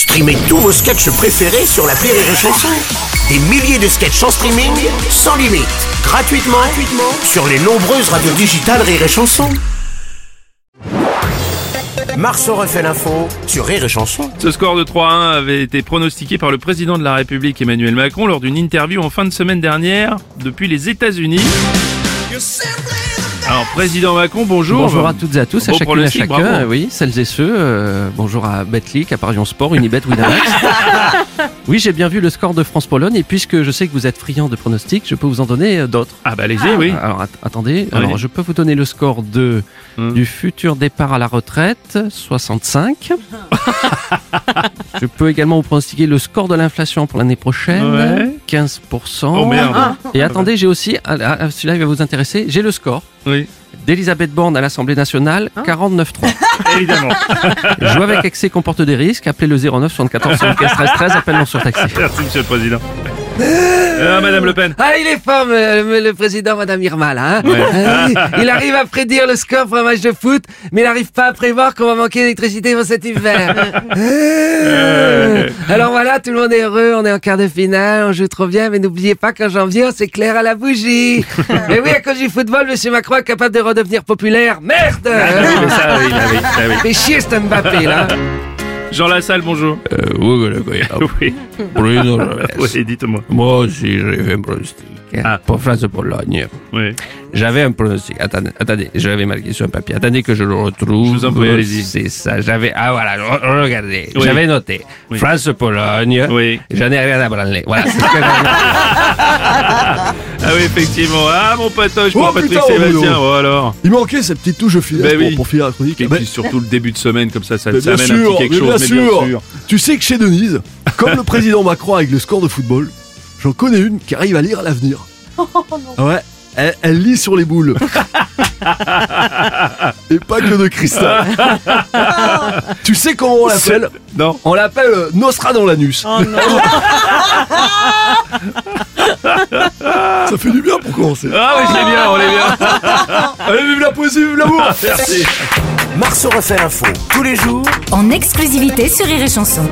Streamez tous vos sketchs préférés sur la Rire et Chanson. Des milliers de sketchs en streaming, sans limite, gratuitement, gratuitement sur les nombreuses radios digitales Rire et Chanson. Marceau refait l'info sur Rire et Chanson. Ce score de 3-1 avait été pronostiqué par le président de la République Emmanuel Macron lors d'une interview en fin de semaine dernière depuis les États-Unis. Alors, président Macron, bonjour. Bonjour à toutes et à tous, à chacune et à chacun. bravo. Oui, celles et ceux. euh, bonjour à Betclic, à Parion Sport, Unibet, Winamax. oui, j'ai bien vu le score de France-Pologne et puisque je sais que vous êtes friand de pronostics, je peux vous en donner euh, d'autres. Ah bah allez-y, oui. Alors at- attendez, alors je peux vous donner le score de Hmm. du futur départ à la retraite, 65. je peux également vous pronostiquer le score de l'inflation pour l'année prochaine, Ouais. 15%. Oh merde. Et attendez, j'ai aussi, ah, ah, celui-là il va vous intéresser, j'ai le score Oui, d'Elisabeth Borne à l'Assemblée nationale, 49-3. évidemment. Jouer avec excès comporte des risques. Appelez le 09 74 75 13 13. Appel non sur taxi. Merci, monsieur le président. Ah, Madame Le Pen. Ah, il est fort, me- le président, Madame Irma, là. hein Ouais. Ah il arrive à prédire le score pour un match de foot, mais il n'arrive pas à prévoir qu'on va manquer d'électricité pour cet hiver. Alors voilà, tout le monde est heureux, on est en quart de finale, on joue trop bien, mais n'oubliez pas qu'en janvier, on s'éclaire à la bougie. Mais oui, à cause du football, Monsieur Macron est capable de redevenir populaire. Merde Ah mais ça, oui, ah oui, oui. Fait chier ce Mbappé, là. Jean Lassalle, bonjour. oui, Oui, oui, dites-moi. Moi aussi, j'ai fait un Ah. Pour France-Pologne. Oui. J'avais un pronostic. Attendez, attendez, je l'avais marqué sur un papier. Attendez que je le retrouve. Je vous en prie, allez-y. C'est ça. J'avais. Ah voilà, re- regardez. Oui. J'avais noté. Oui. France-Pologne. Oui. J'en ai rien à branler. Voilà. c'est ce que Ah oui, effectivement. Ah, mon patoche, Oh, pour Patrick putain, Sébastien. Bruno. Oh alors. Il manquait cette petite touche finesse Ben pour, oui. pour finir la chronique. Et Ben, puis surtout le début de semaine, comme ça, ça, ça amène un sûr, petit quelque mais chose. bien mais sûr. bien sûr. Tu sais que chez Denise, comme le président Macron avec le score de football, j'en connais une qui arrive à lire l'avenir. Ah Ouais, elle, elle lit sur les boules. Et pas que de cristal. tu sais comment on l'appelle Non. On l'appelle euh, Nostra dans l'anus. Ça fait du bien pour commencer. Ah oui, c'est bien, on est bien. Allez, vive la poésie, vive l'amour Merci. Marceau refait l'info tous les jours en exclusivité sur Rire et Chanson.